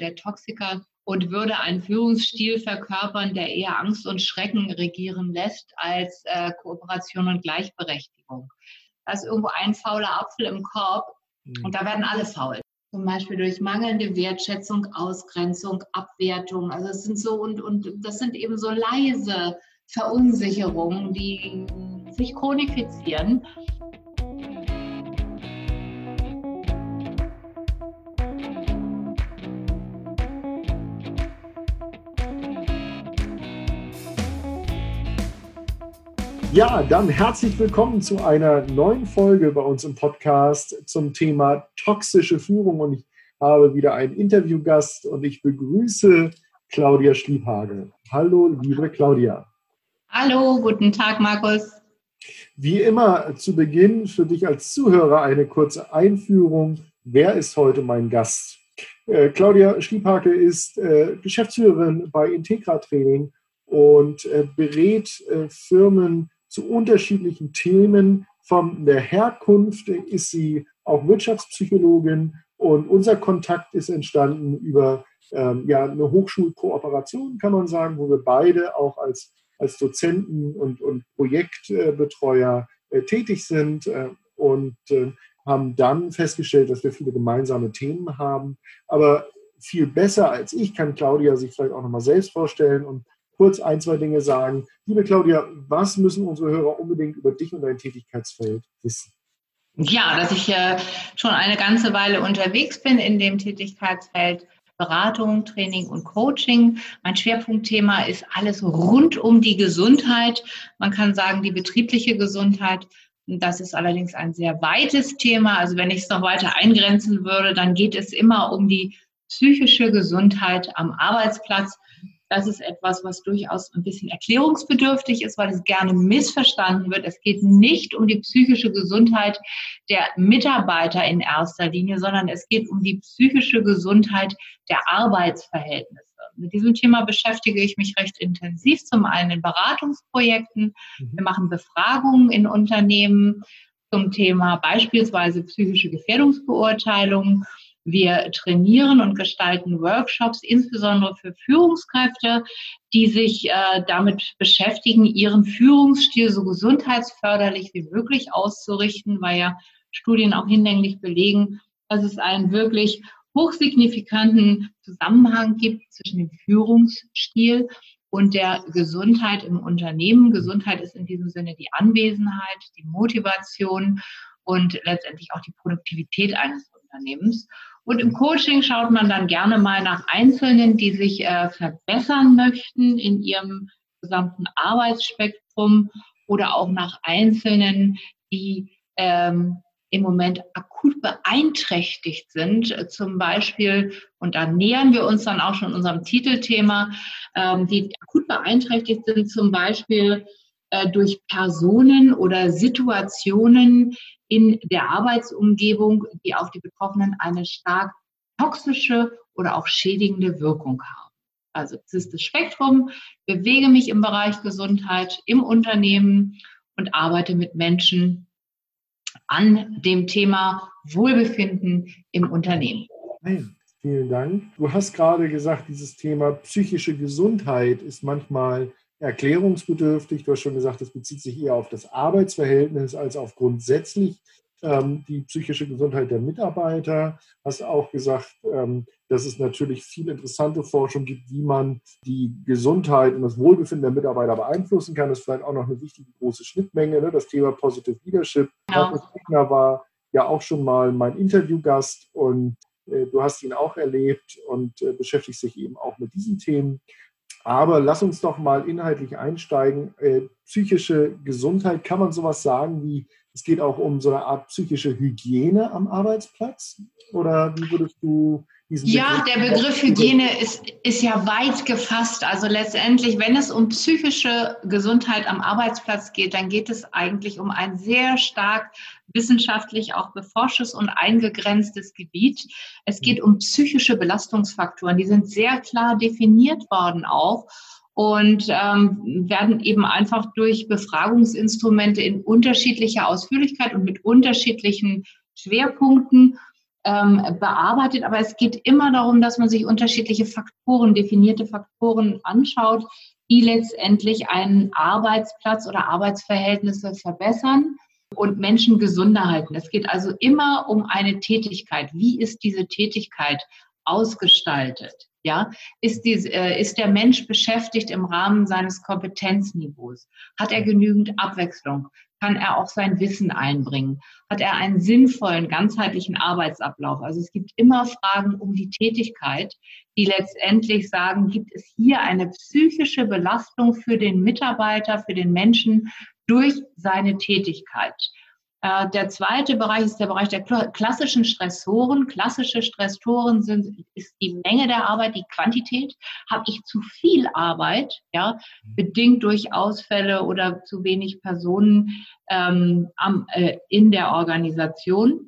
der Toxiker und würde einen Führungsstil verkörpern, der eher Angst und Schrecken regieren lässt als äh, Kooperation und Gleichberechtigung. Da ist irgendwo ein fauler Apfel im Korb mhm. und da werden alle faul. Zum Beispiel durch mangelnde Wertschätzung, Ausgrenzung, Abwertung. Also es sind so und, und das sind eben so leise Verunsicherungen, die sich chronifizieren Ja, dann herzlich willkommen zu einer neuen Folge bei uns im Podcast zum Thema toxische Führung. Und ich habe wieder einen Interviewgast und ich begrüße Claudia Schliebhage. Hallo, liebe Claudia. Hallo, guten Tag, Markus. Wie immer zu Beginn für dich als Zuhörer eine kurze Einführung. Wer ist heute mein Gast? Äh, Claudia Schliebhake ist äh, Geschäftsführerin bei Integra Training und äh, berät Firmen zu unterschiedlichen Themen. Von der Herkunft ist sie auch Wirtschaftspsychologin und unser Kontakt ist entstanden über ähm, ja, eine Hochschulkooperation, kann man sagen, wo wir beide auch als, als Dozenten und, und Projektbetreuer äh, tätig sind äh, und äh, haben dann festgestellt, dass wir viele gemeinsame Themen haben. Aber viel besser als ich kann Claudia sich vielleicht auch nochmal selbst vorstellen und kurz ein, zwei Dinge sagen. Liebe Claudia, was müssen unsere Hörer unbedingt über dich und dein Tätigkeitsfeld wissen? Ja, dass ich äh, schon eine ganze Weile unterwegs bin in dem Tätigkeitsfeld Beratung, Training und Coaching. Mein Schwerpunktthema ist alles rund um die Gesundheit. Man kann sagen, die betriebliche Gesundheit. Das ist allerdings ein sehr weites Thema. Also wenn ich es noch weiter eingrenzen würde, dann geht es immer um die psychische Gesundheit am Arbeitsplatz. Das ist etwas, was durchaus ein bisschen erklärungsbedürftig ist, weil es gerne missverstanden wird. Es geht nicht um die psychische Gesundheit der Mitarbeiter in erster Linie, sondern es geht um die psychische Gesundheit der Arbeitsverhältnisse. Mit diesem Thema beschäftige ich mich recht intensiv, zum einen in Beratungsprojekten. Mhm. Wir machen Befragungen in Unternehmen zum Thema beispielsweise psychische Gefährdungsbeurteilung wir trainieren und gestalten Workshops, insbesondere für Führungskräfte, die sich äh, damit beschäftigen, ihren Führungsstil so gesundheitsförderlich wie möglich auszurichten, weil ja Studien auch hinlänglich belegen, dass es einen wirklich hochsignifikanten Zusammenhang gibt zwischen dem Führungsstil und der Gesundheit im Unternehmen. Gesundheit ist in diesem Sinne die Anwesenheit, die Motivation und letztendlich auch die Produktivität eines Unternehmens. Und im Coaching schaut man dann gerne mal nach Einzelnen, die sich äh, verbessern möchten in ihrem gesamten Arbeitsspektrum oder auch nach Einzelnen, die ähm, im Moment akut beeinträchtigt sind, zum Beispiel, und da nähern wir uns dann auch schon unserem Titelthema, ähm, die akut beeinträchtigt sind, zum Beispiel äh, durch Personen oder Situationen, in der Arbeitsumgebung, die auf die Betroffenen eine stark toxische oder auch schädigende Wirkung haben. Also es ist das Spektrum, bewege mich im Bereich Gesundheit im Unternehmen und arbeite mit Menschen an dem Thema Wohlbefinden im Unternehmen. Vielen Dank. Du hast gerade gesagt, dieses Thema psychische Gesundheit ist manchmal erklärungsbedürftig. Du hast schon gesagt, das bezieht sich eher auf das Arbeitsverhältnis als auf grundsätzlich ähm, die psychische Gesundheit der Mitarbeiter. Hast auch gesagt, ähm, dass es natürlich viel interessante Forschung gibt, wie man die Gesundheit und das Wohlbefinden der Mitarbeiter beeinflussen kann. Das ist vielleicht auch noch eine wichtige große Schnittmenge. Ne? Das Thema Positive Leadership. Genau. Markus war ja auch schon mal mein Interviewgast und äh, du hast ihn auch erlebt und äh, beschäftigst dich eben auch mit diesen Themen. Aber lass uns doch mal inhaltlich einsteigen. Äh, psychische Gesundheit, kann man sowas sagen wie, es geht auch um so eine Art psychische Hygiene am Arbeitsplatz? Oder wie würdest du Ja, der Begriff Hygiene ist, ist ja weit gefasst. Also letztendlich, wenn es um psychische Gesundheit am Arbeitsplatz geht, dann geht es eigentlich um ein sehr stark wissenschaftlich auch beforschtes und eingegrenztes Gebiet. Es geht um psychische Belastungsfaktoren. Die sind sehr klar definiert worden auch und ähm, werden eben einfach durch Befragungsinstrumente in unterschiedlicher Ausführlichkeit und mit unterschiedlichen Schwerpunkten ähm, bearbeitet. Aber es geht immer darum, dass man sich unterschiedliche Faktoren, definierte Faktoren anschaut, die letztendlich einen Arbeitsplatz oder Arbeitsverhältnisse verbessern und Menschen gesunder halten. Es geht also immer um eine Tätigkeit. Wie ist diese Tätigkeit ausgestaltet? Ja, ist, die, äh, ist der Mensch beschäftigt im Rahmen seines Kompetenzniveaus? Hat er genügend Abwechslung? Kann er auch sein Wissen einbringen? Hat er einen sinnvollen, ganzheitlichen Arbeitsablauf? Also es gibt immer Fragen um die Tätigkeit, die letztendlich sagen, gibt es hier eine psychische Belastung für den Mitarbeiter, für den Menschen durch seine Tätigkeit? Äh, der zweite Bereich ist der Bereich der klassischen Stressoren. Klassische Stressoren sind, ist die Menge der Arbeit, die Quantität. Habe ich zu viel Arbeit, ja, bedingt durch Ausfälle oder zu wenig Personen ähm, am, äh, in der Organisation.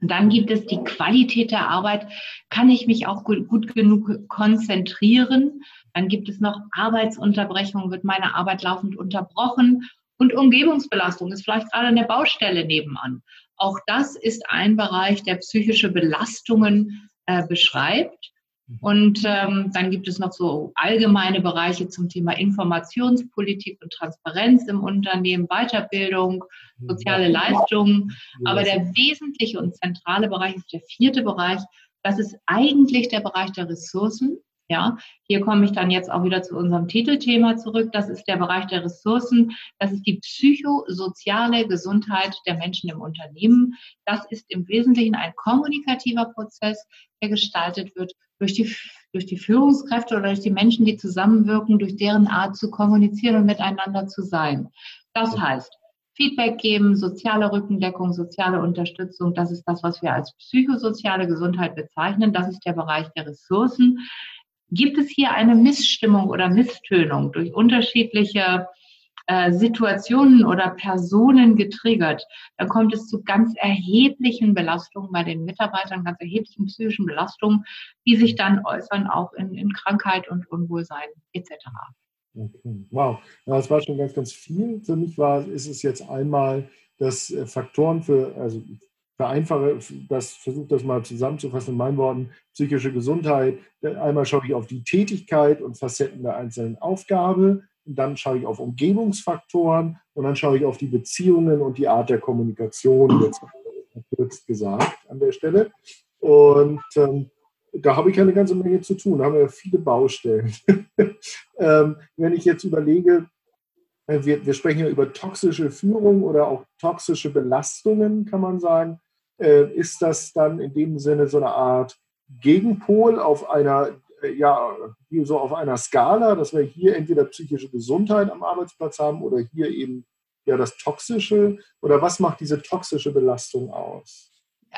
dann gibt es die Qualität der Arbeit. Kann ich mich auch gut, gut genug konzentrieren? Dann gibt es noch Arbeitsunterbrechungen. Wird meine Arbeit laufend unterbrochen? Und Umgebungsbelastung ist vielleicht gerade eine Baustelle nebenan. Auch das ist ein Bereich, der psychische Belastungen äh, beschreibt. Mhm. Und ähm, dann gibt es noch so allgemeine Bereiche zum Thema Informationspolitik und Transparenz im Unternehmen, Weiterbildung, mhm. soziale Leistungen. Aber der wesentliche und zentrale Bereich ist der vierte Bereich. Das ist eigentlich der Bereich der Ressourcen. Ja, hier komme ich dann jetzt auch wieder zu unserem Titelthema zurück. Das ist der Bereich der Ressourcen. Das ist die psychosoziale Gesundheit der Menschen im Unternehmen. Das ist im Wesentlichen ein kommunikativer Prozess, der gestaltet wird durch die, durch die Führungskräfte oder durch die Menschen, die zusammenwirken, durch deren Art zu kommunizieren und miteinander zu sein. Das heißt, Feedback geben, soziale Rückendeckung, soziale Unterstützung, das ist das, was wir als psychosoziale Gesundheit bezeichnen. Das ist der Bereich der Ressourcen. Gibt es hier eine Missstimmung oder Misstönung durch unterschiedliche äh, Situationen oder Personen getriggert, dann kommt es zu ganz erheblichen Belastungen bei den Mitarbeitern, ganz erheblichen psychischen Belastungen, die sich dann äußern auch in, in Krankheit und Unwohlsein etc. Okay. Wow, das war schon ganz, ganz viel. Für mich war, ist es jetzt einmal, dass äh, Faktoren für, also vereinfache das, versuche das mal zusammenzufassen in meinen Worten, psychische Gesundheit. Einmal schaue ich auf die Tätigkeit und Facetten der einzelnen Aufgabe, dann schaue ich auf Umgebungsfaktoren und dann schaue ich auf die Beziehungen und die Art der Kommunikation, jetzt kurz gesagt an der Stelle. Und ähm, da habe ich eine ganze Menge zu tun, da haben wir viele Baustellen. ähm, wenn ich jetzt überlege, äh, wir, wir, sprechen ja über toxische Führung oder auch toxische Belastungen, kann man sagen äh, ist das dann in dem Sinne so eine Art Gegenpol auf einer, äh, ja, wie so auf einer Skala, dass wir hier entweder psychische Gesundheit am Arbeitsplatz haben oder hier eben ja das Toxische? Oder was macht diese toxische Belastung aus?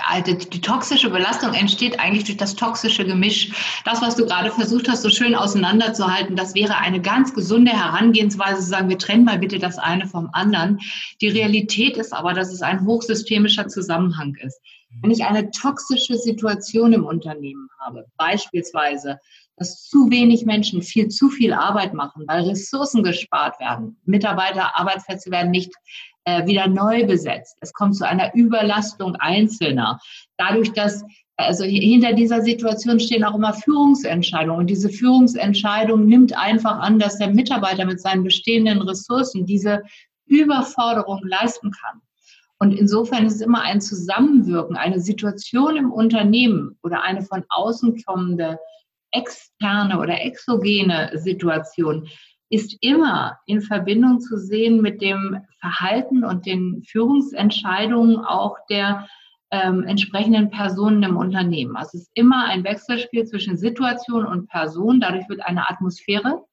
Also die toxische Belastung entsteht eigentlich durch das toxische Gemisch. Das, was du gerade versucht hast, so schön auseinanderzuhalten, das wäre eine ganz gesunde Herangehensweise, zu sagen, wir trennen mal bitte das eine vom anderen. Die Realität ist aber, dass es ein hochsystemischer Zusammenhang ist. Wenn ich eine toxische Situation im Unternehmen habe, beispielsweise, dass zu wenig Menschen viel zu viel Arbeit machen, weil Ressourcen gespart werden, Mitarbeiter, Arbeitsplätze werden nicht äh, wieder neu besetzt. Es kommt zu einer Überlastung Einzelner. Dadurch, dass also hinter dieser Situation stehen auch immer Führungsentscheidungen. Und diese Führungsentscheidung nimmt einfach an, dass der Mitarbeiter mit seinen bestehenden Ressourcen diese Überforderung leisten kann. Und insofern ist es immer ein Zusammenwirken, eine Situation im Unternehmen oder eine von außen kommende externe oder exogene Situation, ist immer in Verbindung zu sehen mit dem Verhalten und den Führungsentscheidungen auch der ähm, entsprechenden Personen im Unternehmen. Also es ist immer ein Wechselspiel zwischen Situation und Person. Dadurch wird eine Atmosphäre,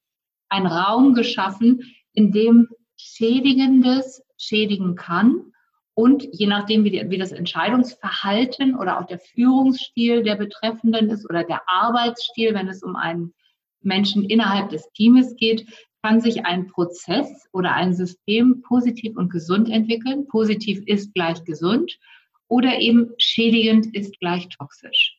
ein Raum geschaffen, in dem Schädigendes schädigen kann. Und je nachdem, wie, die, wie das Entscheidungsverhalten oder auch der Führungsstil der Betreffenden ist oder der Arbeitsstil, wenn es um einen Menschen innerhalb des Teams geht, kann sich ein Prozess oder ein System positiv und gesund entwickeln. Positiv ist gleich gesund oder eben schädigend ist gleich toxisch.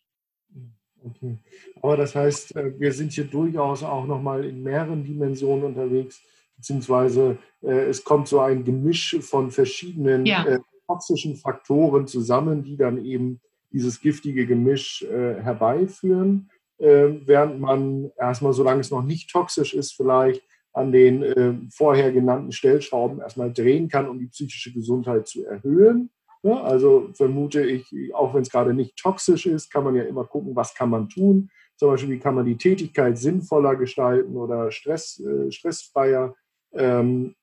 Okay. Aber das heißt, äh, wir sind hier durchaus auch nochmal in mehreren Dimensionen unterwegs, beziehungsweise äh, es kommt so ein Gemisch von verschiedenen ja. Äh, toxischen Faktoren zusammen, die dann eben dieses giftige Gemisch äh, herbeiführen, äh, während man erstmal, solange es noch nicht toxisch ist, vielleicht an den äh, vorher genannten Stellschrauben erstmal drehen kann, um die psychische Gesundheit zu erhöhen. Ja, also vermute ich, auch wenn es gerade nicht toxisch ist, kann man ja immer gucken, was kann man tun. Zum Beispiel, wie kann man die Tätigkeit sinnvoller gestalten oder stress, äh, stressfreier. Ähm,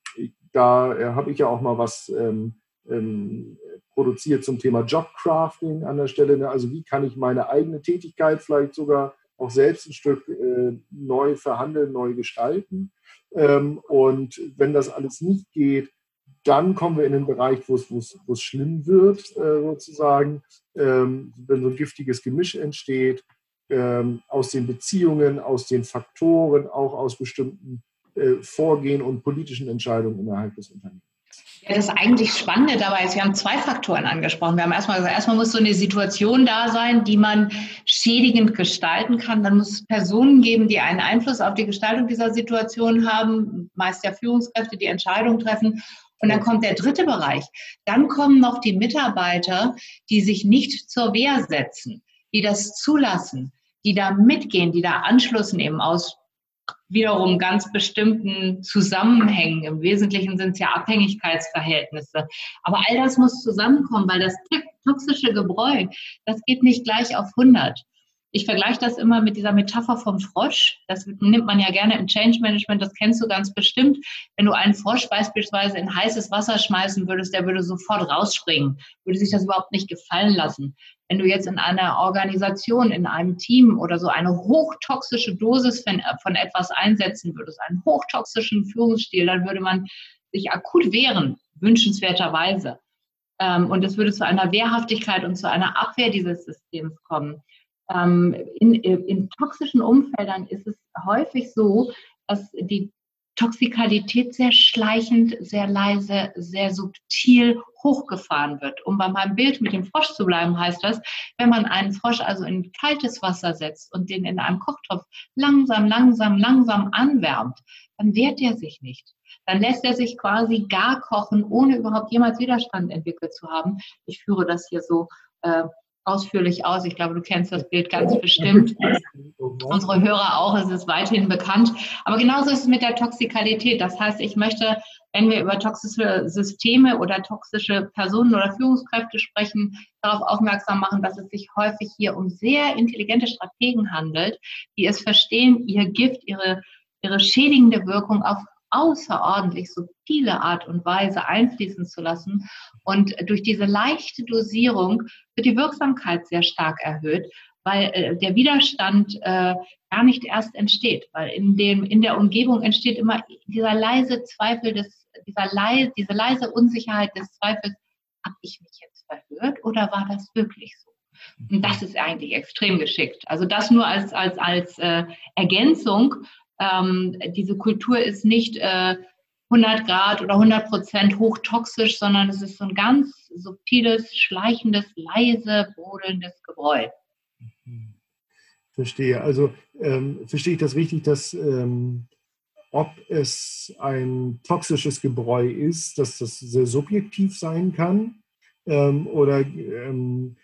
da äh, habe ich ja auch mal was ähm, ähm, produziert zum Thema Jobcrafting an der Stelle. Ne? Also wie kann ich meine eigene Tätigkeit vielleicht sogar auch selbst ein Stück äh, neu verhandeln, neu gestalten. Ähm, und wenn das alles nicht geht, dann kommen wir in den Bereich, wo es, schlimm wird, äh, sozusagen, ähm, wenn so ein giftiges Gemisch entsteht, ähm, aus den Beziehungen, aus den Faktoren, auch aus bestimmten äh, Vorgehen und politischen Entscheidungen innerhalb des Unternehmens. Ja, das eigentlich Spannende dabei ist, wir haben zwei Faktoren angesprochen. Wir haben erstmal gesagt, erstmal muss so eine Situation da sein, die man schädigend gestalten kann. Dann muss es Personen geben, die einen Einfluss auf die Gestaltung dieser Situation haben, meist ja Führungskräfte, die Entscheidungen treffen. Und dann kommt der dritte Bereich. Dann kommen noch die Mitarbeiter, die sich nicht zur Wehr setzen, die das zulassen, die da mitgehen, die da Anschluss nehmen aus wiederum ganz bestimmten Zusammenhängen. Im Wesentlichen sind es ja Abhängigkeitsverhältnisse. Aber all das muss zusammenkommen, weil das toxische Gebräu, das geht nicht gleich auf 100. Ich vergleiche das immer mit dieser Metapher vom Frosch. Das nimmt man ja gerne im Change Management, das kennst du ganz bestimmt. Wenn du einen Frosch beispielsweise in heißes Wasser schmeißen würdest, der würde sofort rausspringen, würde sich das überhaupt nicht gefallen lassen. Wenn du jetzt in einer Organisation, in einem Team oder so eine hochtoxische Dosis von, etwas einsetzen würdest, einen hochtoxischen Führungsstil, dann würde man sich akut wehren, wünschenswerterweise. Ähm, und es würde zu einer Wehrhaftigkeit und zu einer Abwehr dieses Systems kommen. Ähm, in, in toxischen Umfeldern ist es häufig so, dass die Toxikalität sehr schleichend, sehr leise, sehr subtil hochgefahren wird. Um bei meinem Bild mit dem Frosch zu bleiben, heißt das, wenn man einen Frosch also in kaltes Wasser setzt und den in einem Kochtopf langsam, langsam, langsam anwärmt, dann wehrt er sich nicht. Dann lässt er sich quasi gar kochen, ohne überhaupt jemals Widerstand entwickelt zu haben. Ich führe das hier so äh, ausführlich aus. Ich glaube, du kennst das Bild ganz bestimmt. Unsere Hörer auch, es ist weithin bekannt. Aber genauso ist es mit der Toxikalität. Das heißt, ich möchte, wenn wir über toxische Systeme oder toxische Personen oder Führungskräfte sprechen, darauf aufmerksam machen, dass es sich häufig hier um sehr intelligente Strategen handelt, die es verstehen, ihr Gift, ihre, ihre schädigende Wirkung auf außerordentlich subtile Art und Weise einfließen zu lassen. Und durch diese leichte Dosierung wird die Wirksamkeit sehr stark erhöht, weil äh, der Widerstand äh, gar nicht erst entsteht, weil in dem in der Umgebung entsteht immer dieser leise Zweifel des dieser leise, diese leise Unsicherheit des Zweifels, habe ich mich jetzt verhört oder war das wirklich so? Und das ist eigentlich extrem geschickt. Also das nur als als als äh, Ergänzung ähm, diese Kultur ist nicht äh, 100 Grad oder 100 Prozent hochtoxisch, sondern es ist so ein ganz subtiles, schleichendes, leise, brodelndes Gebräu. Verstehe. Also ähm, verstehe ich das richtig, dass ähm, ob es ein toxisches Gebräu ist, dass das sehr subjektiv sein kann? Ähm, oder ähm,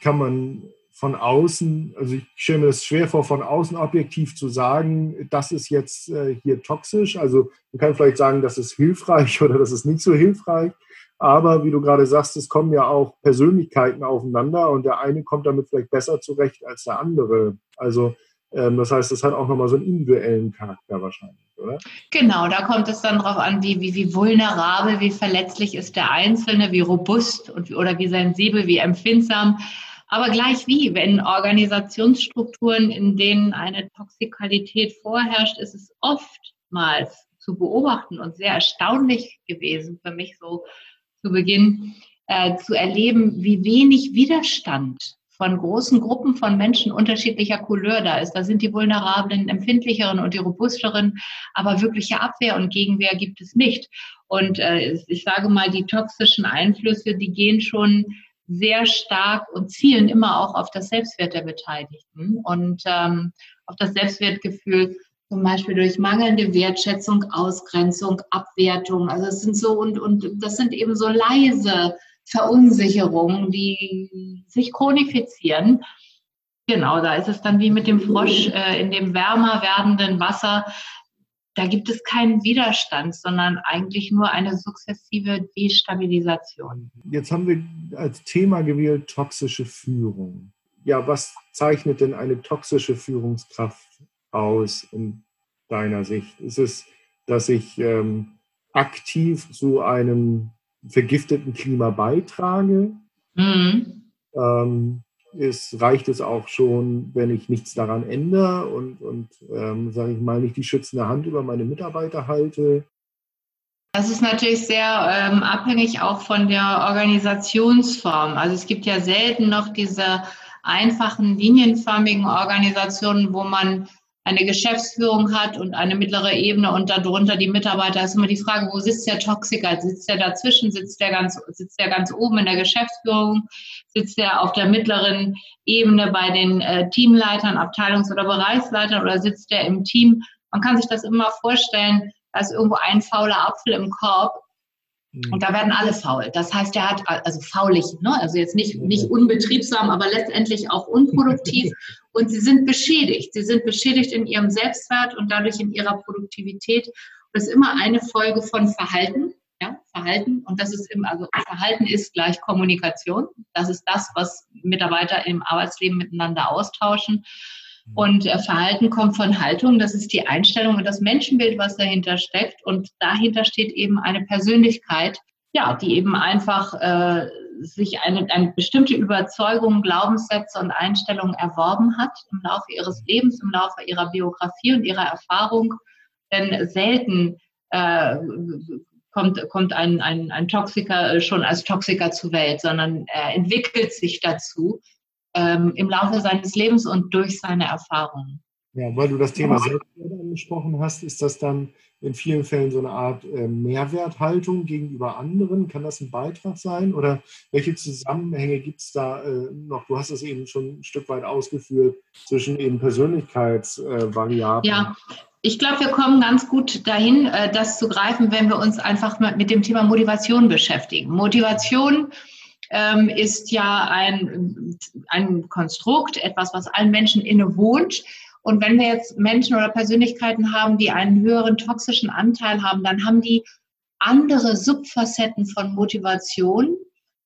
kann man von außen, also ich stelle mir das schwer vor, von außen objektiv zu sagen, das ist jetzt äh, hier toxisch. Also man kann vielleicht sagen, das ist hilfreich oder das ist nicht so hilfreich. Aber wie du gerade sagst, es kommen ja auch Persönlichkeiten aufeinander und der eine kommt damit vielleicht besser zurecht als der andere. Also ähm, das heißt, es hat auch nochmal so einen individuellen Charakter wahrscheinlich, oder? Genau, da kommt es dann darauf an, wie, wie, wie vulnerabel, wie verletzlich ist der Einzelne, wie robust und, oder wie sensibel, wie empfindsam. Aber gleich wie, wenn Organisationsstrukturen, in denen eine Toxikalität vorherrscht, ist es oftmals zu beobachten und sehr erstaunlich gewesen für mich so zu Beginn äh, zu erleben, wie wenig Widerstand von großen Gruppen von Menschen unterschiedlicher Couleur da ist. Da sind die vulnerablen, empfindlicheren und die robusteren, aber wirkliche Abwehr und Gegenwehr gibt es nicht. Und äh, ich sage mal, die toxischen Einflüsse, die gehen schon sehr stark und zielen immer auch auf das Selbstwert der Beteiligten und ähm, auf das Selbstwertgefühl, zum Beispiel durch mangelnde Wertschätzung, Ausgrenzung, Abwertung. Also es sind so und, und das sind eben so leise Verunsicherungen, die sich chronifizieren. Genau, da ist es dann wie mit dem Frosch äh, in dem wärmer werdenden Wasser. Da gibt es keinen Widerstand, sondern eigentlich nur eine sukzessive Destabilisation. Jetzt haben wir als Thema gewählt toxische Führung. Ja, was zeichnet denn eine toxische Führungskraft aus in deiner Sicht? Ist es, dass ich ähm, aktiv zu einem vergifteten Klima beitrage? Mhm. Ähm, es reicht es auch schon, wenn ich nichts daran ändere und, und ähm, sage ich mal, nicht die schützende Hand über meine Mitarbeiter halte. Das ist natürlich sehr ähm, abhängig auch von der Organisationsform. Also es gibt ja selten noch diese einfachen linienförmigen Organisationen, wo man eine Geschäftsführung hat und eine mittlere Ebene und darunter die Mitarbeiter, ist immer die Frage, wo sitzt der Toxiker? Sitzt der dazwischen? Sitzt der ganz, sitzt der ganz oben in der Geschäftsführung? Sitzt der auf der mittleren Ebene bei den äh, Teamleitern, Abteilungs- oder Bereichsleitern oder sitzt der im Team? Man kann sich das immer vorstellen, da irgendwo ein fauler Apfel im Korb. Und da werden alle faul. Das heißt, er hat also faulig, ne? also jetzt nicht, nicht unbetriebsam, aber letztendlich auch unproduktiv. und sie sind beschädigt. Sie sind beschädigt in ihrem Selbstwert und dadurch in ihrer Produktivität. Und das ist immer eine Folge von Verhalten. Ja, Verhalten. Und das ist im, also Verhalten ist gleich Kommunikation. Das ist das, was Mitarbeiter im Arbeitsleben miteinander austauschen. Und äh, Verhalten kommt von Haltung, das ist die Einstellung und das Menschenbild, was dahinter steckt. Und dahinter steht eben eine Persönlichkeit, ja, die eben einfach äh, sich eine, eine bestimmte Überzeugung, Glaubenssätze und Einstellungen erworben hat im Laufe ihres Lebens, im Laufe ihrer Biografie und ihrer Erfahrung. Denn selten äh, kommt, kommt ein, ein, ein Toxiker schon als Toxiker zur Welt, sondern er entwickelt sich dazu ähm, im Laufe seines Lebens und durch seine Erfahrungen. Ja, weil du das Thema Selbstwert angesprochen hast, ist das dann in vielen Fällen so eine Art äh, Mehrwerthaltung gegenüber anderen? Kann das ein Beitrag sein? Oder welche Zusammenhänge gibt es da äh, noch? Du hast es eben schon ein Stück weit ausgeführt zwischen eben Persönlichkeitsvariablen. Äh, ja, ich glaube, wir kommen ganz gut dahin, äh, das zu greifen, wenn wir uns einfach mit dem Thema Motivation beschäftigen. Motivation ähm, ist ja ein, ein Konstrukt, etwas, was allen Menschen innewohnt. Und wenn wir jetzt Menschen oder Persönlichkeiten haben, die einen höheren toxischen Anteil haben, dann haben die andere Subfacetten von Motivation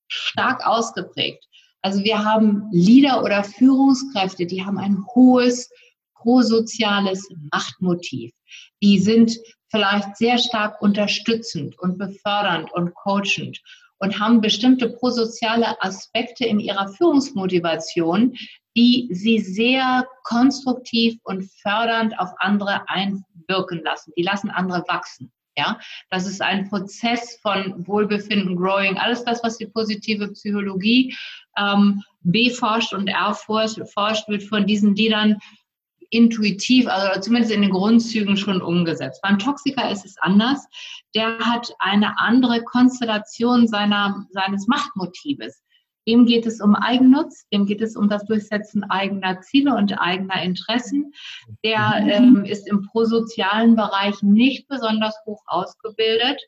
stark ausgeprägt. Also wir haben Leader oder Führungskräfte, die haben ein hohes prosoziales Machtmotiv. Die sind vielleicht sehr stark unterstützend und befördernd und coachend und haben bestimmte prosoziale Aspekte in ihrer Führungsmotivation, die sie sehr konstruktiv und fördernd auf andere einwirken lassen. Die lassen andere wachsen. Ja, das ist ein Prozess von Wohlbefinden, Growing, alles das, was die positive Psychologie ähm, beforscht und erforscht, wird von diesen Liedern intuitiv, also zumindest in den Grundzügen schon umgesetzt. Beim Toxiker ist es anders. Der hat eine andere Konstellation seiner, seines Machtmotives. Dem geht es um Eigennutz, dem geht es um das Durchsetzen eigener Ziele und eigener Interessen. Der mhm. ähm, ist im prosozialen Bereich nicht besonders hoch ausgebildet.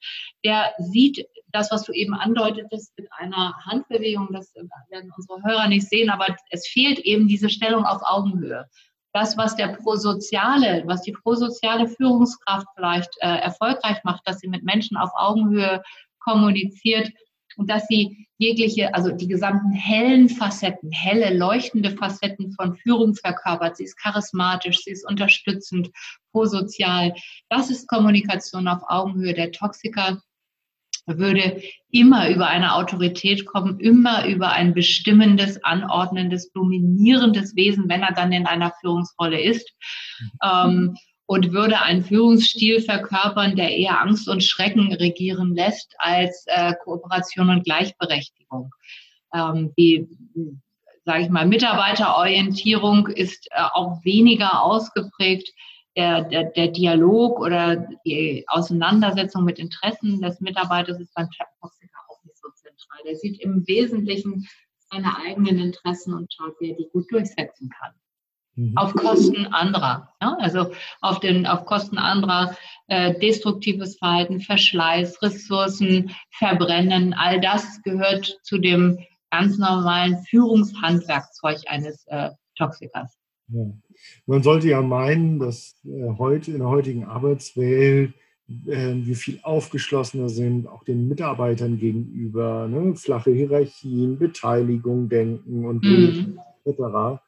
Der sieht das, was du eben andeutetest mit einer Handbewegung, das werden unsere Hörer nicht sehen, aber es fehlt eben diese Stellung auf Augenhöhe das, was der prosoziale, was die prosoziale Führungskraft vielleicht äh, erfolgreich macht, dass sie mit Menschen auf Augenhöhe kommuniziert und dass sie jegliche, also die gesamten hellen Facetten, helle, leuchtende Facetten von Führung verkörpert. Sie ist charismatisch, sie ist unterstützend, prosozial. Das ist Kommunikation auf Augenhöhe. Der Toxiker würde immer über eine Autorität kommen, immer über ein bestimmendes, anordnendes, dominierendes Wesen, wenn er dann in einer Führungsrolle ist. Ähm, und würde einen Führungsstil verkörpern, der eher Angst und Schrecken regieren lässt als äh, Kooperation und Gleichberechtigung. Ähm, die, sage ich mal, Mitarbeiterorientierung ist äh, auch weniger ausgeprägt der, der, der Dialog oder die Auseinandersetzung mit Interessen des Mitarbeiters ist beim Toxiker auch nicht so zentral. Der sieht im Wesentlichen seine eigenen Interessen und schaut, wie er die gut durchsetzen kann. Mhm. Auf Kosten anderer. Ja? Also auf, den, auf Kosten anderer äh, destruktives Verhalten, Verschleiß, Ressourcen, Verbrennen, all das gehört zu dem ganz normalen Führungshandwerkzeug eines äh, Toxikers. Ja. Man sollte ja meinen, dass äh, heute in der heutigen Arbeitswelt äh, wir viel aufgeschlossener sind, auch den Mitarbeitern gegenüber, ne? flache Hierarchien, Beteiligung denken und mhm. etc.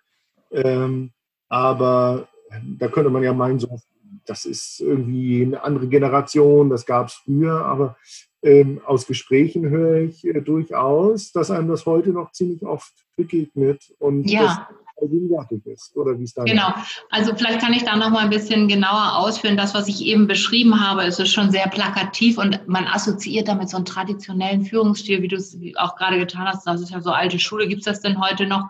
Ähm, aber da könnte man ja meinen, so, das ist irgendwie eine andere Generation, das gab es früher, aber ähm, aus Gesprächen höre ich äh, durchaus, dass einem das heute noch ziemlich oft begegnet und ja gegenwärtig ist oder wie es dann Genau, also vielleicht kann ich da noch mal ein bisschen genauer ausführen. Das, was ich eben beschrieben habe, ist schon sehr plakativ und man assoziiert damit so einen traditionellen Führungsstil, wie du es auch gerade getan hast. Das ist ja so alte Schule. Gibt es das denn heute noch?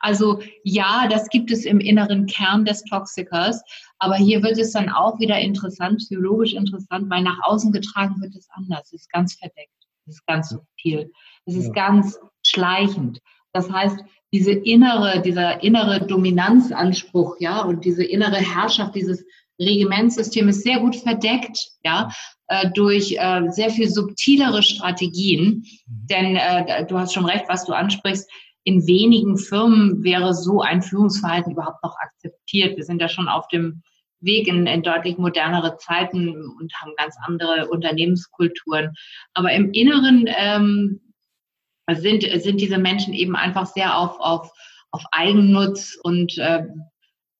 Also ja, das gibt es im inneren Kern des Toxikers. Aber hier wird es dann auch wieder interessant, psychologisch interessant, weil nach außen getragen wird es anders. Es ist ganz verdeckt. Es ist ganz subtil. Es ist ja. ganz schleichend. Das heißt, diese innere, dieser innere Dominanzanspruch, ja, und diese innere Herrschaft dieses Regimentssystem ist sehr gut verdeckt, ja, äh, durch äh, sehr viel subtilere Strategien. Mhm. Denn äh, du hast schon recht, was du ansprichst. In wenigen Firmen wäre so ein Führungsverhalten überhaupt noch akzeptiert. Wir sind ja schon auf dem Weg in, in deutlich modernere Zeiten und haben ganz andere Unternehmenskulturen. Aber im Inneren ähm, sind, sind diese Menschen eben einfach sehr auf, auf, auf Eigennutz und äh,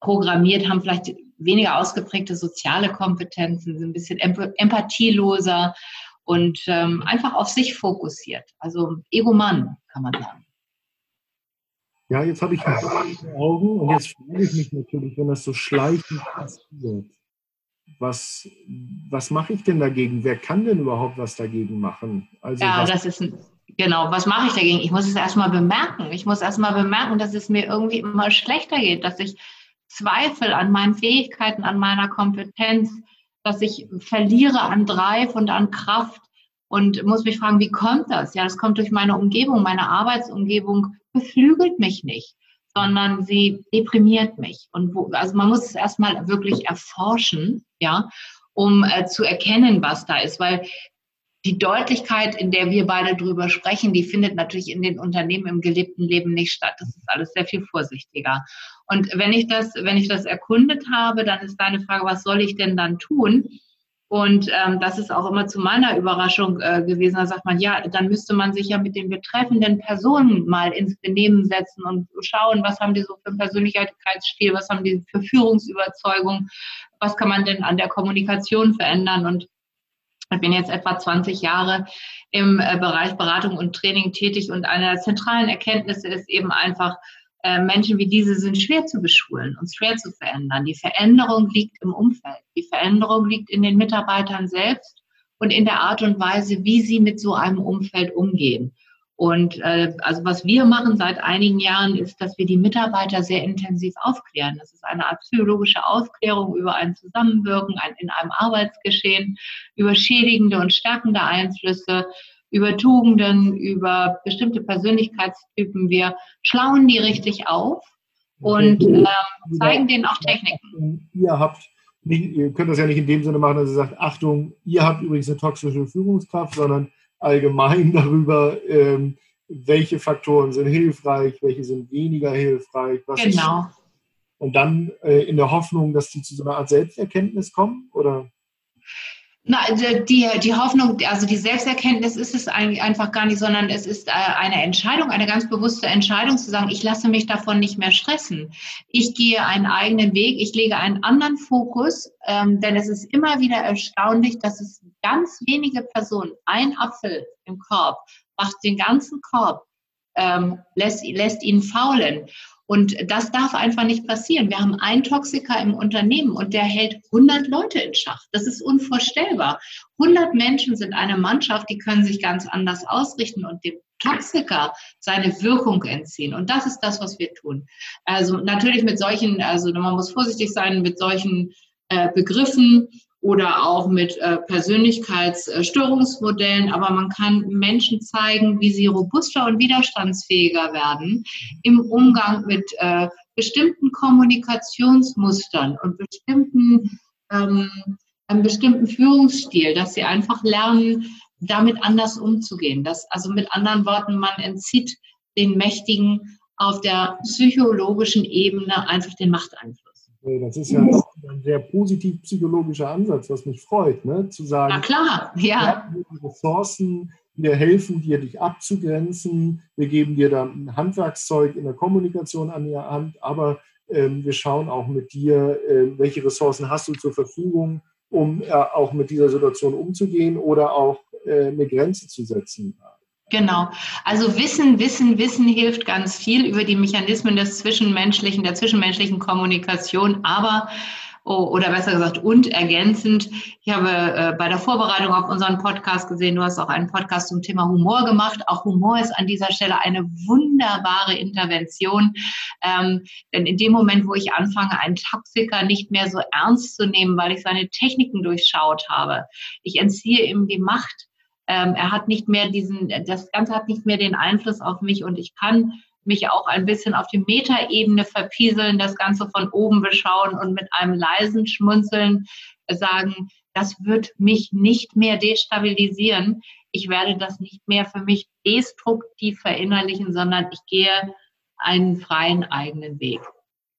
programmiert, haben vielleicht weniger ausgeprägte soziale Kompetenzen, sind ein bisschen empathieloser und ähm, einfach auf sich fokussiert. Also Egoman, kann man sagen. Ja, jetzt habe ich die Augen und jetzt frage ich mich natürlich, wenn das so schleichend passiert, was, was mache ich denn dagegen? Wer kann denn überhaupt was dagegen machen? Also ja, das ist ein Genau, was mache ich dagegen? Ich muss es erstmal bemerken. Ich muss erstmal bemerken, dass es mir irgendwie immer schlechter geht, dass ich Zweifel an meinen Fähigkeiten, an meiner Kompetenz, dass ich verliere an Drive und an Kraft und muss mich fragen, wie kommt das? Ja, das kommt durch meine Umgebung. Meine Arbeitsumgebung beflügelt mich nicht, sondern sie deprimiert mich. Und wo, also man muss es erstmal wirklich erforschen, ja, um äh, zu erkennen, was da ist, weil die Deutlichkeit, in der wir beide drüber sprechen, die findet natürlich in den Unternehmen im gelebten Leben nicht statt. Das ist alles sehr viel vorsichtiger. Und wenn ich das, wenn ich das erkundet habe, dann ist deine Frage, was soll ich denn dann tun? Und ähm, das ist auch immer zu meiner Überraschung äh, gewesen. Da sagt man, ja, dann müsste man sich ja mit den betreffenden Personen mal ins Benehmen setzen und schauen, was haben die so für Persönlichkeitsstil, was haben die für Führungsüberzeugung, was kann man denn an der Kommunikation verändern. Und ich bin jetzt etwa 20 Jahre im äh, Bereich Beratung und Training tätig und eine der zentralen Erkenntnisse ist eben einfach, äh, Menschen wie diese sind schwer zu beschulen und schwer zu verändern. Die Veränderung liegt im Umfeld. Die Veränderung liegt in den Mitarbeitern selbst und in der Art und Weise, wie sie mit so einem Umfeld umgehen. Und äh, also was wir machen seit einigen Jahren ist, dass wir die Mitarbeiter sehr intensiv aufklären. Das ist eine Art psychologische Aufklärung über ein Zusammenwirken ein, in einem Arbeitsgeschehen, über schädigende und stärkende Einflüsse, über Tugenden, über bestimmte Persönlichkeitstypen. Wir schlauen die richtig auf und äh, zeigen denen auch Techniken. Ihr habt nicht, ihr könnt das ja nicht in dem Sinne machen, dass ihr sagt, Achtung, ihr habt übrigens eine toxische Führungskraft, sondern allgemein darüber, ähm, welche Faktoren sind hilfreich, welche sind weniger hilfreich. genau. Ist, und dann äh, in der Hoffnung, dass die zu so einer Art Selbsterkenntnis kommen, oder? Na, also die, die Hoffnung, also die Selbsterkenntnis ist es eigentlich einfach gar nicht, sondern es ist äh, eine Entscheidung, eine ganz bewusste Entscheidung zu sagen, ich lasse mich davon nicht mehr stressen. Ich gehe einen eigenen Weg, ich lege einen anderen Fokus, ähm, denn es ist immer wieder erstaunlich, dass es ganz wenige Personen, ein Apfel im Korb, macht den ganzen Korb, ähm, lässt, lässt ihn faulen. Und das darf einfach nicht passieren. Wir haben einen Toxiker im Unternehmen und der hält 100 Leute in Schach. Das ist unvorstellbar. 100 Menschen sind eine Mannschaft, die können sich ganz anders ausrichten und dem Toxiker seine Wirkung entziehen. Und das ist das, was wir tun. Also natürlich mit solchen, also man muss vorsichtig sein mit solchen äh, Begriffen oder auch mit äh, Persönlichkeitsstörungsmodellen, aber man kann Menschen zeigen, wie sie robuster und widerstandsfähiger werden im Umgang mit äh, bestimmten Kommunikationsmustern und bestimmten, ähm, einem bestimmten Führungsstil, dass sie einfach lernen, damit anders umzugehen. Dass, also mit anderen Worten, man entzieht den Mächtigen auf der psychologischen Ebene einfach den Machteinfluss. Das ist ja auch ein sehr positiv psychologischer Ansatz, was mich freut, ne? zu sagen, Na klar, ja. Wir Ressourcen, wir helfen dir, dich abzugrenzen, wir geben dir dann ein Handwerkszeug in der Kommunikation an die Hand, aber ähm, wir schauen auch mit dir, äh, welche Ressourcen hast du zur Verfügung, um äh, auch mit dieser Situation umzugehen oder auch äh, eine Grenze zu setzen. Genau. Also Wissen, Wissen, Wissen hilft ganz viel über die Mechanismen des zwischenmenschlichen, der zwischenmenschlichen Kommunikation, aber oder besser gesagt und ergänzend. Ich habe äh, bei der Vorbereitung auf unseren Podcast gesehen, du hast auch einen Podcast zum Thema Humor gemacht. Auch Humor ist an dieser Stelle eine wunderbare Intervention. Ähm, denn in dem Moment, wo ich anfange, einen Toxiker nicht mehr so ernst zu nehmen, weil ich seine Techniken durchschaut habe, ich entziehe ihm die Macht. Ähm, er hat nicht mehr diesen, das Ganze hat nicht mehr den Einfluss auf mich und ich kann mich auch ein bisschen auf die Metaebene verpieseln, das Ganze von oben beschauen und mit einem leisen Schmunzeln sagen, das wird mich nicht mehr destabilisieren. Ich werde das nicht mehr für mich destruktiv verinnerlichen, sondern ich gehe einen freien eigenen Weg.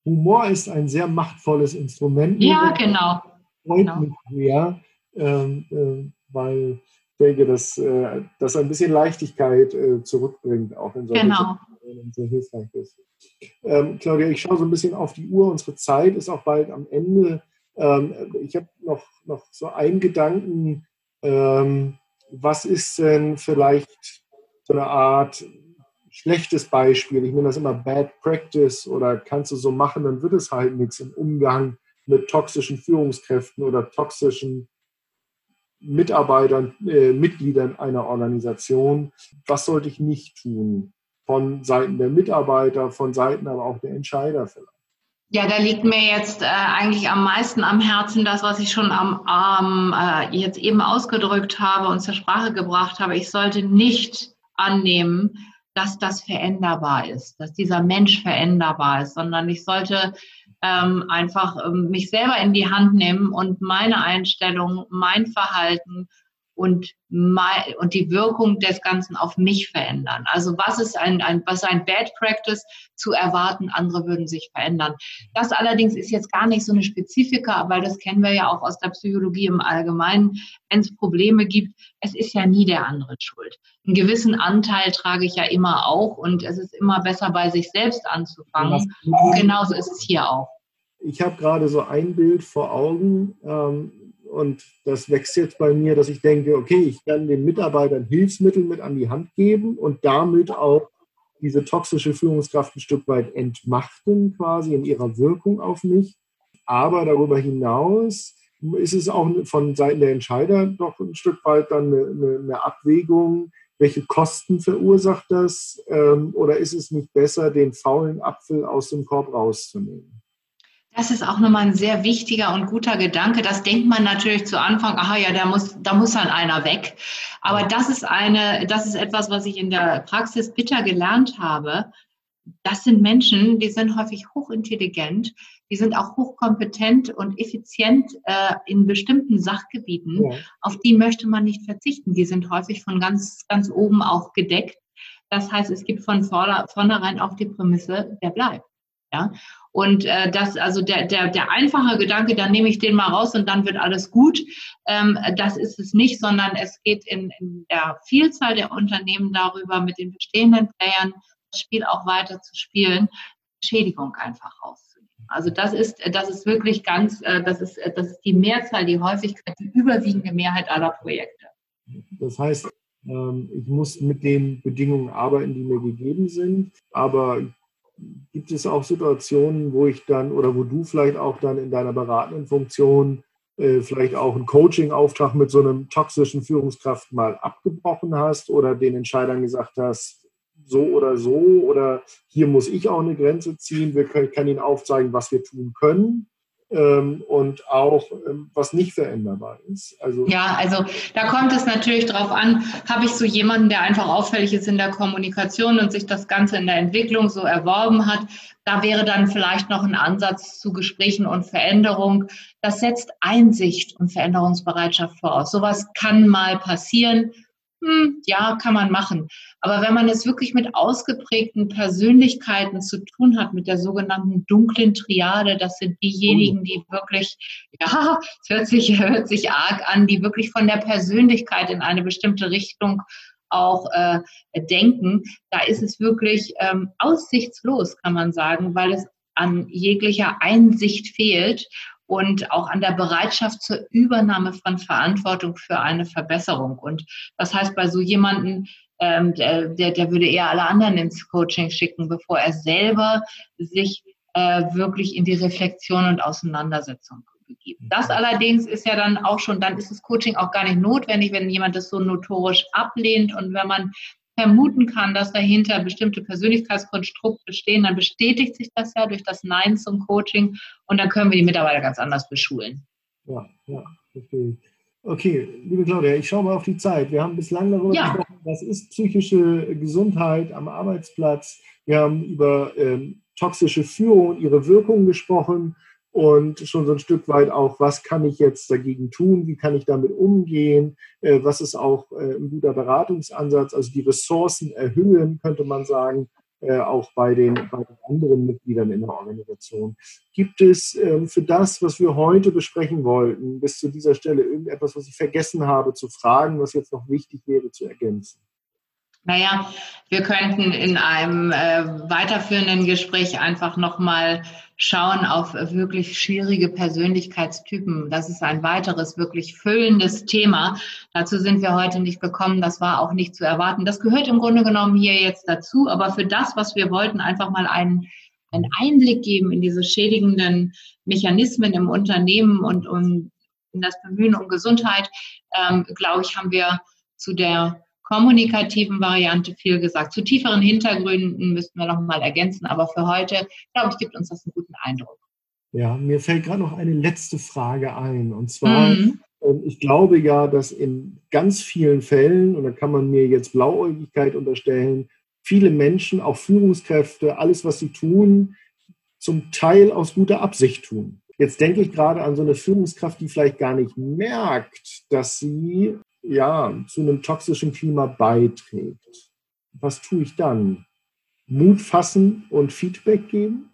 Humor ist ein sehr machtvolles Instrument. Ja, genau. Freut genau. mich sehr, ähm, äh, weil denke, dass äh, das ein bisschen Leichtigkeit äh, zurückbringt, auch in solchen genau sehr hilfreich ist. Ähm, Claudia, ich schaue so ein bisschen auf die Uhr. Unsere Zeit ist auch bald am Ende. Ähm, ich habe noch, noch so einen Gedanken. Ähm, was ist denn vielleicht so eine Art schlechtes Beispiel? Ich nenne das immer Bad Practice oder kannst du so machen, dann wird es halt nichts im Umgang mit toxischen Führungskräften oder toxischen Mitarbeitern, äh, Mitgliedern einer Organisation. Was sollte ich nicht tun? von Seiten der Mitarbeiter, von Seiten aber auch der Entscheider vielleicht. Ja, da liegt mir jetzt äh, eigentlich am meisten am Herzen das, was ich schon am, am äh, jetzt eben ausgedrückt habe und zur Sprache gebracht habe. Ich sollte nicht annehmen, dass das veränderbar ist, dass dieser Mensch veränderbar ist, sondern ich sollte ähm, einfach ähm, mich selber in die Hand nehmen und meine Einstellung, mein Verhalten und, my, und die Wirkung des Ganzen auf mich verändern. Also was ist ein, ein, was ein Bad Practice zu erwarten, andere würden sich verändern. Das allerdings ist jetzt gar nicht so eine Spezifika, weil das kennen wir ja auch aus der Psychologie im Allgemeinen. Wenn es Probleme gibt, es ist ja nie der andere schuld. Einen gewissen Anteil trage ich ja immer auch und es ist immer besser, bei sich selbst anzufangen. Und genauso ist es hier auch. Ich habe gerade so ein Bild vor Augen. Ähm und das wächst jetzt bei mir, dass ich denke, okay, ich kann den Mitarbeitern Hilfsmittel mit an die Hand geben und damit auch diese toxische Führungskraft ein Stück weit entmachten, quasi in ihrer Wirkung auf mich. Aber darüber hinaus ist es auch von Seiten der Entscheider doch ein Stück weit dann eine, eine Abwägung, welche Kosten verursacht das? Ähm, oder ist es nicht besser, den faulen Apfel aus dem Korb rauszunehmen? Das ist auch nochmal ein sehr wichtiger und guter Gedanke. Das denkt man natürlich zu Anfang, aha ja, da muss, da muss dann einer weg. Aber das ist eine, das ist etwas, was ich in der Praxis bitter gelernt habe. Das sind Menschen, die sind häufig hochintelligent, die sind auch hochkompetent und effizient äh, in bestimmten Sachgebieten. Ja. Auf die möchte man nicht verzichten. Die sind häufig von ganz, ganz oben auch gedeckt. Das heißt, es gibt von vornherein auch die Prämisse, wer bleibt. Ja, und äh, das, also der, der, der einfache Gedanke, dann nehme ich den mal raus und dann wird alles gut, ähm, das ist es nicht, sondern es geht in, in der Vielzahl der Unternehmen darüber, mit den bestehenden Playern das Spiel auch weiter zu spielen, Schädigung einfach rauszunehmen. Also das ist, das ist wirklich ganz, äh, das ist, das ist die Mehrzahl, die Häufigkeit, die überwiegende Mehrheit aller Projekte. Das heißt, ähm, ich muss mit den Bedingungen arbeiten, die mir gegeben sind, aber gibt es auch Situationen, wo ich dann oder wo du vielleicht auch dann in deiner beratenden Funktion äh, vielleicht auch einen Coaching-Auftrag mit so einem toxischen Führungskraft mal abgebrochen hast oder den Entscheidern gesagt hast, so oder so oder hier muss ich auch eine Grenze ziehen, wir können, ich kann ihnen aufzeigen, was wir tun können ähm, und auch ähm, was nicht veränderbar ist. Also ja, also da kommt es natürlich darauf an, habe ich so jemanden, der einfach auffällig ist in der Kommunikation und sich das Ganze in der Entwicklung so erworben hat. Da wäre dann vielleicht noch ein Ansatz zu Gesprächen und Veränderung. Das setzt Einsicht und Veränderungsbereitschaft voraus. Sowas kann mal passieren hm, ja, kann man machen. Aber wenn man es wirklich mit ausgeprägten Persönlichkeiten zu tun hat, mit der sogenannten dunklen Triade, das sind diejenigen, die wirklich, ja, es hört sich, hört sich arg an, die wirklich von der Persönlichkeit in eine bestimmte Richtung auch äh, denken, da ist es wirklich ähm, aussichtslos, kann man sagen, weil es an jeglicher Einsicht fehlt und auch an der Bereitschaft zur Übernahme von Verantwortung für eine Verbesserung. Und das heißt, bei so jemanden, ähm, der, der würde eher alle anderen ins Coaching schicken, bevor er selber sich äh, wirklich in die Reflexion und Auseinandersetzung begibt. Das allerdings ist ja dann auch schon, dann ist das Coaching auch gar nicht notwendig, wenn jemand das so notorisch ablehnt und wenn man vermuten kann, dass dahinter bestimmte Persönlichkeitskonstrukte stehen, dann bestätigt sich das ja durch das Nein zum Coaching und dann können wir die Mitarbeiter ganz anders beschulen. Ja, ja, okay. Okay, liebe Claudia, ich schaue mal auf die Zeit. Wir haben bislang darüber ja. gesprochen, was ist psychische Gesundheit am Arbeitsplatz. Wir haben über ähm, toxische Führung und ihre Wirkungen gesprochen und schon so ein Stück weit auch, was kann ich jetzt dagegen tun, wie kann ich damit umgehen, äh, was ist auch äh, ein guter Beratungsansatz, also die Ressourcen erhöhen, könnte man sagen, äh, auch bei den, bei den anderen Mitgliedern in der Organisation. Gibt es ähm, für das, was wir heute besprechen wollten, bis zu dieser Stelle irgendetwas, was ich vergessen habe zu fragen, was jetzt noch wichtig wäre zu ergänzen? Naja, wir könnten in einem äh, weiterführenden Gespräch einfach nochmal schauen auf wirklich schwierige Persönlichkeitstypen. Das ist ein weiteres wirklich füllendes Thema. Dazu sind wir heute nicht gekommen. Das war auch nicht zu erwarten. Das gehört im Grunde genommen hier jetzt dazu. Aber für das, was wir wollten, einfach mal einen, einen Einblick geben in diese schädigenden Mechanismen im Unternehmen und um, in das Bemühen um Gesundheit, ähm, glaube ich, haben wir zu der kommunikativen Variante viel gesagt. Zu tieferen Hintergründen müssten wir noch mal ergänzen, aber für heute, glaube ich, gibt uns das einen guten Eindruck. Ja, mir fällt gerade noch eine letzte Frage ein. Und zwar, mhm. Ähm, ich glaube ja, dass in ganz vielen Fällen, und da kann man mir jetzt Blauäugigkeit unterstellen, viele Menschen, auch Führungskräfte, alles, was sie tun, zum Teil aus guter Absicht tun. Jetzt denke ich gerade an so eine Führungskraft, die vielleicht gar nicht merkt, dass sie ja, zu einem toxischen Klima beiträgt, was tue ich dann? Mut fassen und Feedback geben?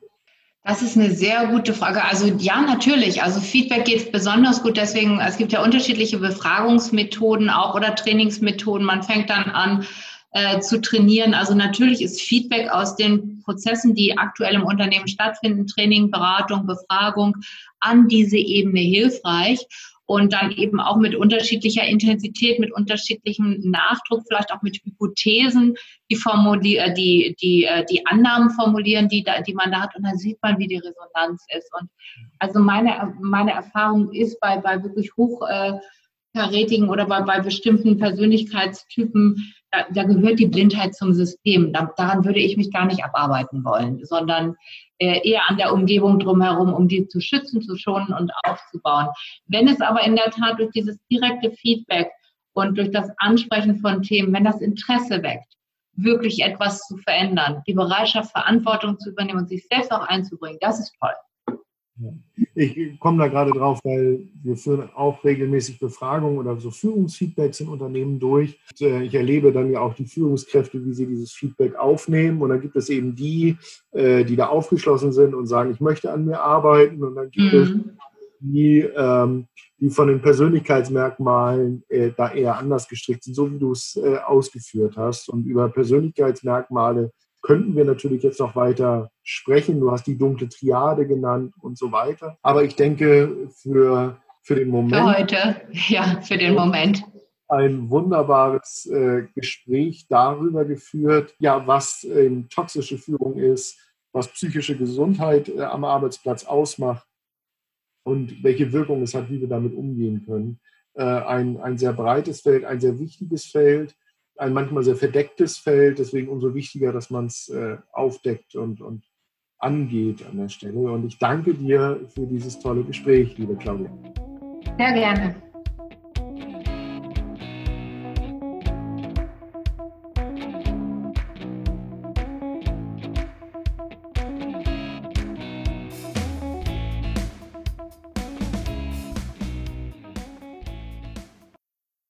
Das ist eine sehr gute Frage. Also ja, natürlich. Also Feedback geht besonders gut. Deswegen, es gibt ja unterschiedliche Befragungsmethoden auch oder Trainingsmethoden. Man fängt dann an äh, zu trainieren. Also natürlich ist Feedback aus den Prozessen, die aktuell im Unternehmen stattfinden, Training, Beratung, Befragung, an diese Ebene hilfreich und dann eben auch mit unterschiedlicher Intensität, mit unterschiedlichem Nachdruck, vielleicht auch mit Hypothesen, die, formulier äh, die, die, äh, die Annahmen formulieren, die, da, die man da hat. Und dann sieht man, wie die Resonanz ist. Und also meine, meine Erfahrung ist bei, bei wirklich hochkarätigen oder bei, bei bestimmten Persönlichkeitstypen, da, da gehört die Blindheit zum System. Da, daran würde ich mich gar nicht abarbeiten wollen, sondern äh, eher an der Umgebung drumherum, um die zu schützen, zu schonen und aufzubauen. Wenn es aber in der Tat durch dieses direkte Feedback und durch das Ansprechen von Themen, wenn das Interesse weckt, wirklich etwas zu verändern, die Bereitschaft, Verantwortung zu übernehmen und sich selbst auch einzubringen, das ist toll. Ich komme da gerade drauf, weil wir führen auch regelmäßig Befragungen oder so Führungsfeedbacks in Unternehmen durch. Äh, ich erlebe dann ja auch die Führungskräfte, wie sie dieses Feedback aufnehmen. Und dann gibt es eben die, äh, die da aufgeschlossen sind und sagen, ich möchte an mir arbeiten. Und dann gibt mhm. es die, ähm, die von den Persönlichkeitsmerkmalen äh, da eher anders gestrickt sind, so wie du es ausgeführt hast. Und über Persönlichkeitsmerkmale könnten wir natürlich jetzt noch weiter sprechen. Du hast die dunkle Triade genannt und so weiter. Aber ich denke, für, für den Moment. Für heute, ja, für den Moment. Ein wunderbares äh, Gespräch darüber geführt, ja, was äh, toxische Führung ist, was psychische Gesundheit äh, am Arbeitsplatz ausmacht und welche Wirkung es hat, wie wir damit umgehen können. Äh, ein, ein sehr breites Feld, ein sehr wichtiges Feld ein manchmal sehr verdecktes Feld, deswegen umso wichtiger, dass man es äh, aufdeckt und, und angeht an der Stelle. Und ich danke dir für dieses tolle Gespräch, liebe Claudia. Sehr gerne.